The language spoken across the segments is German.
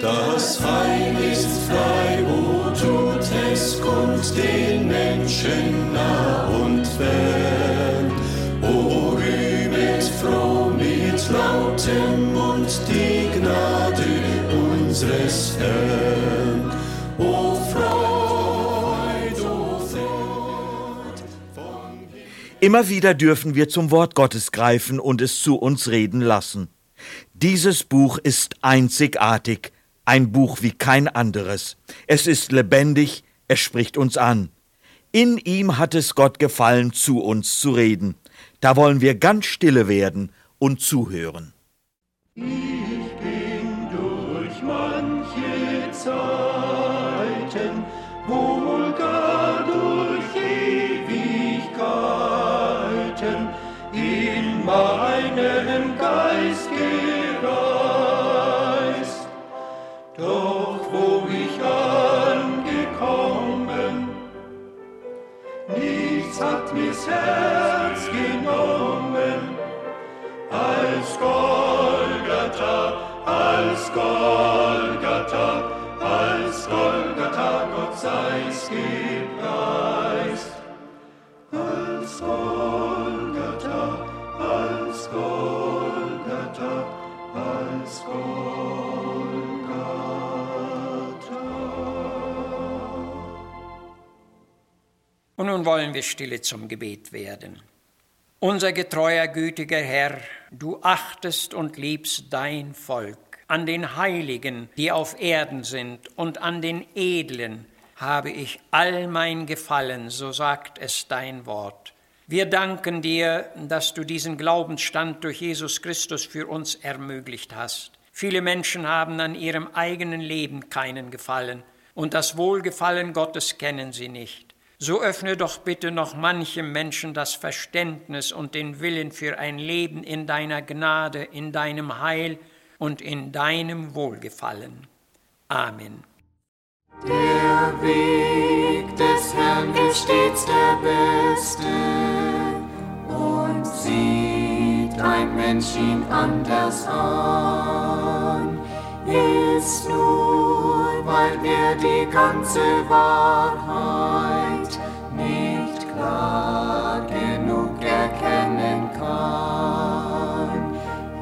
Das Heil ist frei, wo tut es kund den Menschen nah und fern. O rühmet froh mit lautem Mund die Gnade unseres Herrn. O Freud, o Freud. Immer wieder dürfen wir zum Wort Gottes greifen und es zu uns reden lassen. Dieses Buch ist einzigartig, ein Buch wie kein anderes. Es ist lebendig, es spricht uns an. In ihm hat es Gott gefallen, zu uns zu reden. Da wollen wir ganz stille werden und zuhören. Ich Wollen wir stille zum Gebet werden. Unser getreuer, gütiger Herr, du achtest und liebst dein Volk. An den Heiligen, die auf Erden sind, und an den Edlen habe ich all mein Gefallen, so sagt es dein Wort. Wir danken dir, dass du diesen Glaubensstand durch Jesus Christus für uns ermöglicht hast. Viele Menschen haben an ihrem eigenen Leben keinen Gefallen, und das Wohlgefallen Gottes kennen sie nicht. So öffne doch bitte noch manchem Menschen das Verständnis und den Willen für ein Leben in deiner Gnade, in deinem Heil und in deinem Wohlgefallen. Amen. Der Weg des Herrn ist stets der beste und sieht ein Mensch ihn anders an, ist nur, weil er die ganze Wahrheit nicht klar genug erkennen kann.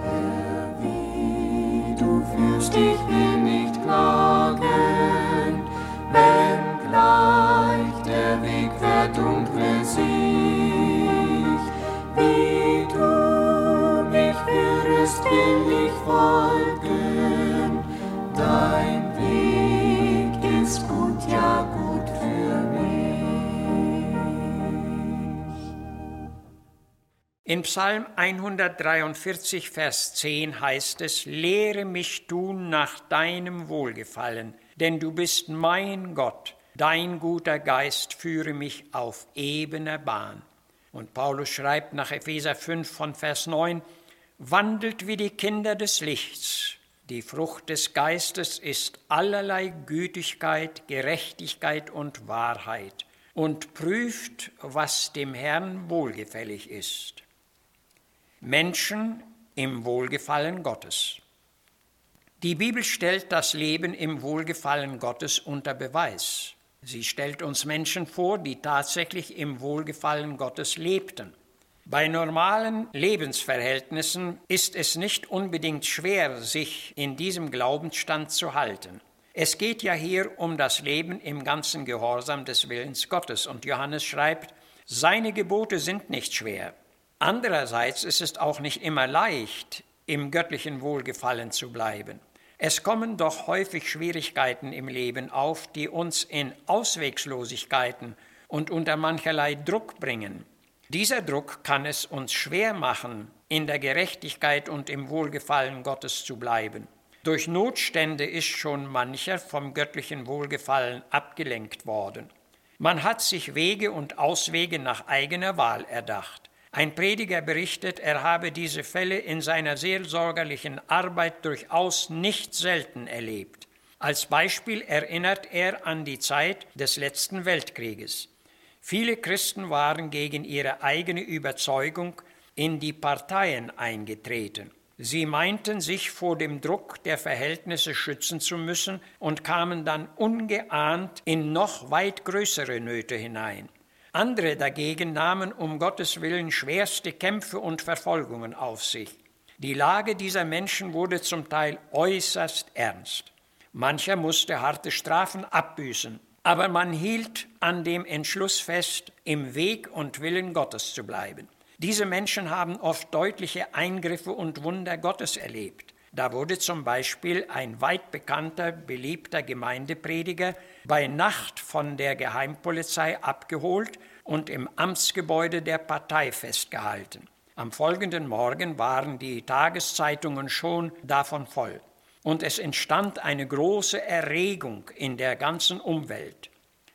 Herr, wie du fühlst, ich will nicht klagen, wenn gleich der Weg verdunkle sich. Wie du mich führest, will ich folgen. In Psalm 143, Vers 10 heißt es, Lehre mich tun nach deinem Wohlgefallen, denn du bist mein Gott, dein guter Geist führe mich auf ebener Bahn. Und Paulus schreibt nach Epheser 5 von Vers 9, Wandelt wie die Kinder des Lichts. Die Frucht des Geistes ist allerlei Gütigkeit, Gerechtigkeit und Wahrheit und prüft, was dem Herrn wohlgefällig ist. Menschen im Wohlgefallen Gottes. Die Bibel stellt das Leben im Wohlgefallen Gottes unter Beweis. Sie stellt uns Menschen vor, die tatsächlich im Wohlgefallen Gottes lebten. Bei normalen Lebensverhältnissen ist es nicht unbedingt schwer, sich in diesem Glaubensstand zu halten. Es geht ja hier um das Leben im ganzen Gehorsam des Willens Gottes und Johannes schreibt, seine Gebote sind nicht schwer. Andererseits ist es auch nicht immer leicht, im göttlichen Wohlgefallen zu bleiben. Es kommen doch häufig Schwierigkeiten im Leben auf, die uns in Auswegslosigkeiten und unter mancherlei Druck bringen. Dieser Druck kann es uns schwer machen, in der Gerechtigkeit und im Wohlgefallen Gottes zu bleiben. Durch Notstände ist schon mancher vom göttlichen Wohlgefallen abgelenkt worden. Man hat sich Wege und Auswege nach eigener Wahl erdacht. Ein Prediger berichtet, er habe diese Fälle in seiner seelsorgerlichen Arbeit durchaus nicht selten erlebt. Als Beispiel erinnert er an die Zeit des letzten Weltkrieges. Viele Christen waren gegen ihre eigene Überzeugung in die Parteien eingetreten. Sie meinten, sich vor dem Druck der Verhältnisse schützen zu müssen und kamen dann ungeahnt in noch weit größere Nöte hinein. Andere dagegen nahmen um Gottes willen schwerste Kämpfe und Verfolgungen auf sich. Die Lage dieser Menschen wurde zum Teil äußerst ernst. Mancher musste harte Strafen abbüßen, aber man hielt an dem Entschluss fest, im Weg und Willen Gottes zu bleiben. Diese Menschen haben oft deutliche Eingriffe und Wunder Gottes erlebt. Da wurde zum Beispiel ein weit bekannter, beliebter Gemeindeprediger bei Nacht von der Geheimpolizei abgeholt und im Amtsgebäude der Partei festgehalten. Am folgenden Morgen waren die Tageszeitungen schon davon voll. Und es entstand eine große Erregung in der ganzen Umwelt.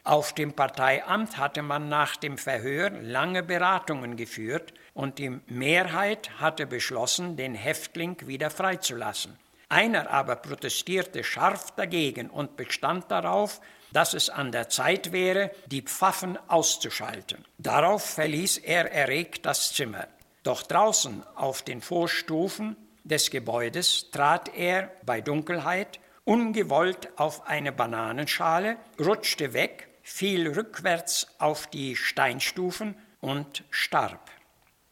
Auf dem Parteiamt hatte man nach dem Verhör lange Beratungen geführt und die Mehrheit hatte beschlossen, den Häftling wieder freizulassen. Einer aber protestierte scharf dagegen und bestand darauf, dass es an der Zeit wäre, die Pfaffen auszuschalten. Darauf verließ er erregt das Zimmer. Doch draußen auf den Vorstufen des Gebäudes trat er bei Dunkelheit ungewollt auf eine Bananenschale, rutschte weg, fiel rückwärts auf die Steinstufen und starb.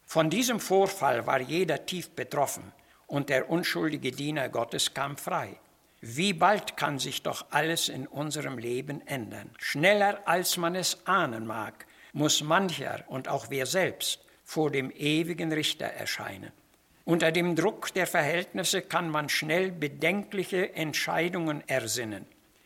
Von diesem Vorfall war jeder tief betroffen und der unschuldige Diener Gottes kam frei. Wie bald kann sich doch alles in unserem Leben ändern. Schneller als man es ahnen mag, muss mancher und auch wir selbst vor dem ewigen Richter erscheinen. Unter dem Druck der Verhältnisse kann man schnell bedenkliche Entscheidungen ersinnen.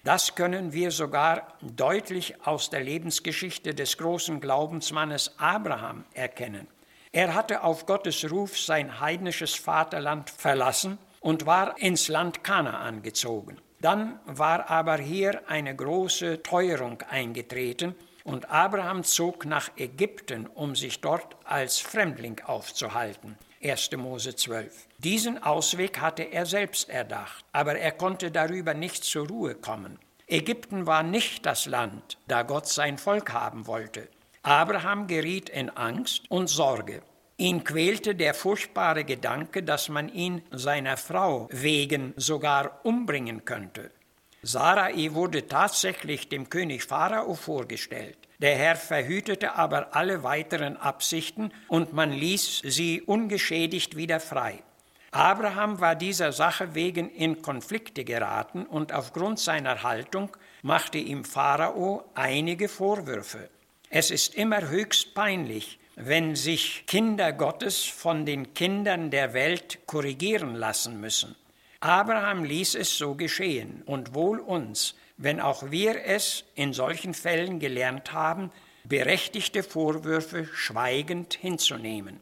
Das können wir sogar deutlich aus der Lebensgeschichte des großen Glaubensmannes Abraham erkennen. Er hatte auf Gottes Ruf sein heidnisches Vaterland verlassen und war ins Land Kanaan gezogen. Dann war aber hier eine große Teuerung eingetreten und Abraham zog nach Ägypten, um sich dort als Fremdling aufzuhalten. 1. Mose 12. Diesen Ausweg hatte er selbst erdacht, aber er konnte darüber nicht zur Ruhe kommen. Ägypten war nicht das Land, da Gott sein Volk haben wollte. Abraham geriet in Angst und Sorge. Ihn quälte der furchtbare Gedanke, dass man ihn seiner Frau wegen sogar umbringen könnte. Sarai wurde tatsächlich dem König Pharao vorgestellt. Der Herr verhütete aber alle weiteren Absichten und man ließ sie ungeschädigt wieder frei. Abraham war dieser Sache wegen in Konflikte geraten und aufgrund seiner Haltung machte ihm Pharao einige Vorwürfe. Es ist immer höchst peinlich, wenn sich Kinder Gottes von den Kindern der Welt korrigieren lassen müssen. Abraham ließ es so geschehen, und wohl uns, wenn auch wir es in solchen Fällen gelernt haben, berechtigte Vorwürfe schweigend hinzunehmen.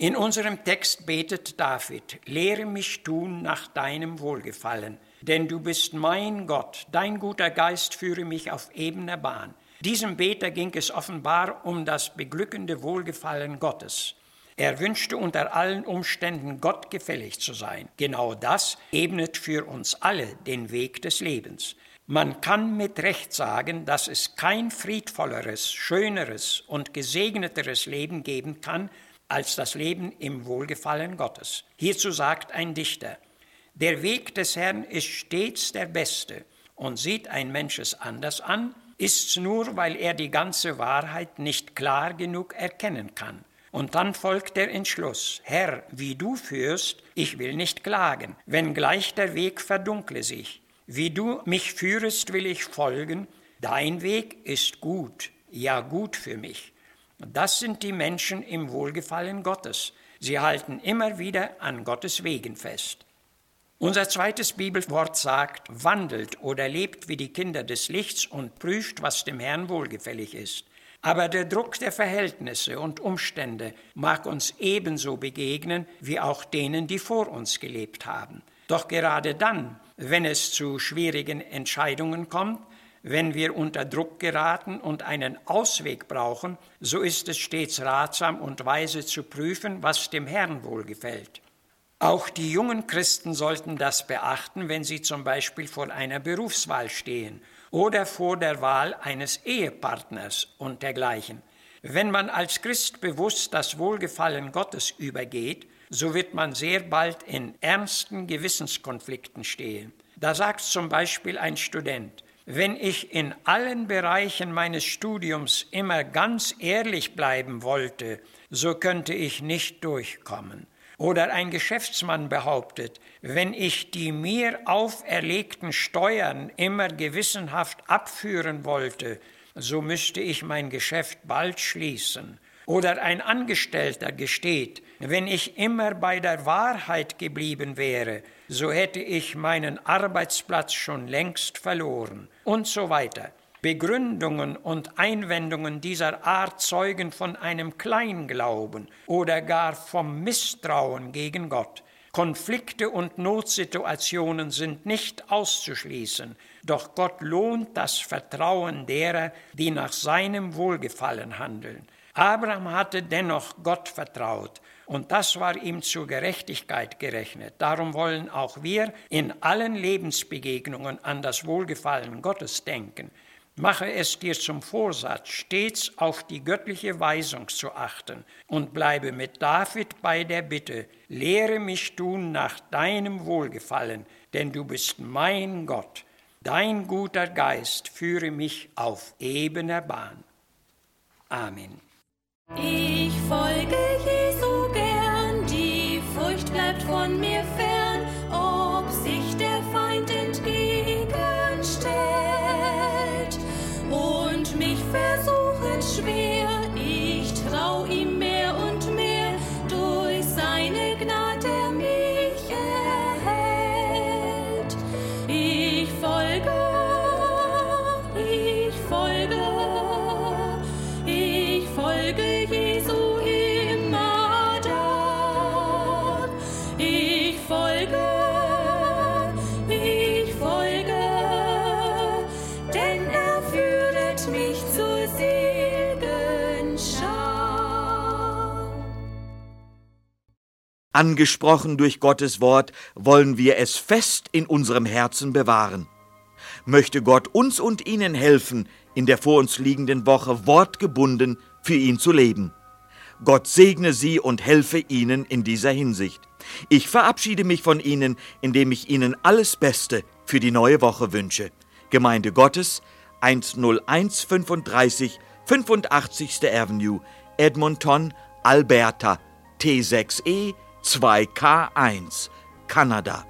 In unserem Text betet David, lehre mich tun nach deinem Wohlgefallen, denn du bist mein Gott, dein guter Geist führe mich auf ebener Bahn. Diesem Beter ging es offenbar um das beglückende Wohlgefallen Gottes. Er wünschte unter allen Umständen Gott gefällig zu sein. Genau das ebnet für uns alle den Weg des Lebens. Man kann mit Recht sagen, dass es kein friedvolleres, schöneres und gesegneteres Leben geben kann als das Leben im Wohlgefallen Gottes. Hierzu sagt ein Dichter, der Weg des Herrn ist stets der beste und sieht ein Mensch es anders an, ist's nur, weil er die ganze Wahrheit nicht klar genug erkennen kann. Und dann folgt der Entschluss, Herr, wie du führst, ich will nicht klagen, wenngleich der Weg verdunkle sich. Wie du mich führest, will ich folgen, dein Weg ist gut, ja gut für mich. Das sind die Menschen im Wohlgefallen Gottes. Sie halten immer wieder an Gottes Wegen fest. Unser zweites Bibelwort sagt, wandelt oder lebt wie die Kinder des Lichts und prüft, was dem Herrn wohlgefällig ist. Aber der Druck der Verhältnisse und Umstände mag uns ebenso begegnen wie auch denen, die vor uns gelebt haben. Doch gerade dann, wenn es zu schwierigen Entscheidungen kommt, wenn wir unter Druck geraten und einen Ausweg brauchen, so ist es stets ratsam und weise zu prüfen, was dem Herrn wohlgefällt. Auch die jungen Christen sollten das beachten, wenn sie zum Beispiel vor einer Berufswahl stehen oder vor der Wahl eines Ehepartners und dergleichen. Wenn man als Christ bewusst das Wohlgefallen Gottes übergeht, so wird man sehr bald in ernsten Gewissenskonflikten stehen. Da sagt zum Beispiel ein Student, wenn ich in allen Bereichen meines Studiums immer ganz ehrlich bleiben wollte, so könnte ich nicht durchkommen. Oder ein Geschäftsmann behauptet, wenn ich die mir auferlegten Steuern immer gewissenhaft abführen wollte, so müsste ich mein Geschäft bald schließen. Oder ein Angestellter gesteht, wenn ich immer bei der Wahrheit geblieben wäre, so hätte ich meinen Arbeitsplatz schon längst verloren und so weiter. Begründungen und Einwendungen dieser Art zeugen von einem Kleinglauben oder gar vom Misstrauen gegen Gott. Konflikte und Notsituationen sind nicht auszuschließen, doch Gott lohnt das Vertrauen derer, die nach seinem Wohlgefallen handeln. Abraham hatte dennoch Gott vertraut und das war ihm zur Gerechtigkeit gerechnet. Darum wollen auch wir in allen Lebensbegegnungen an das Wohlgefallen Gottes denken. Mache es dir zum Vorsatz, stets auf die göttliche Weisung zu achten und bleibe mit David bei der Bitte, lehre mich tun nach deinem Wohlgefallen, denn du bist mein Gott. Dein guter Geist führe mich auf ebener Bahn. Amen. Ich folge Jesu gern, die Furcht bleibt von mir fern, Angesprochen durch Gottes Wort wollen wir es fest in unserem Herzen bewahren. Möchte Gott uns und Ihnen helfen, in der vor uns liegenden Woche wortgebunden für ihn zu leben. Gott segne Sie und helfe Ihnen in dieser Hinsicht. Ich verabschiede mich von Ihnen, indem ich Ihnen alles Beste für die neue Woche wünsche. Gemeinde Gottes 10135 85. Avenue, Edmonton, Alberta, T6E 2K1, Kanada.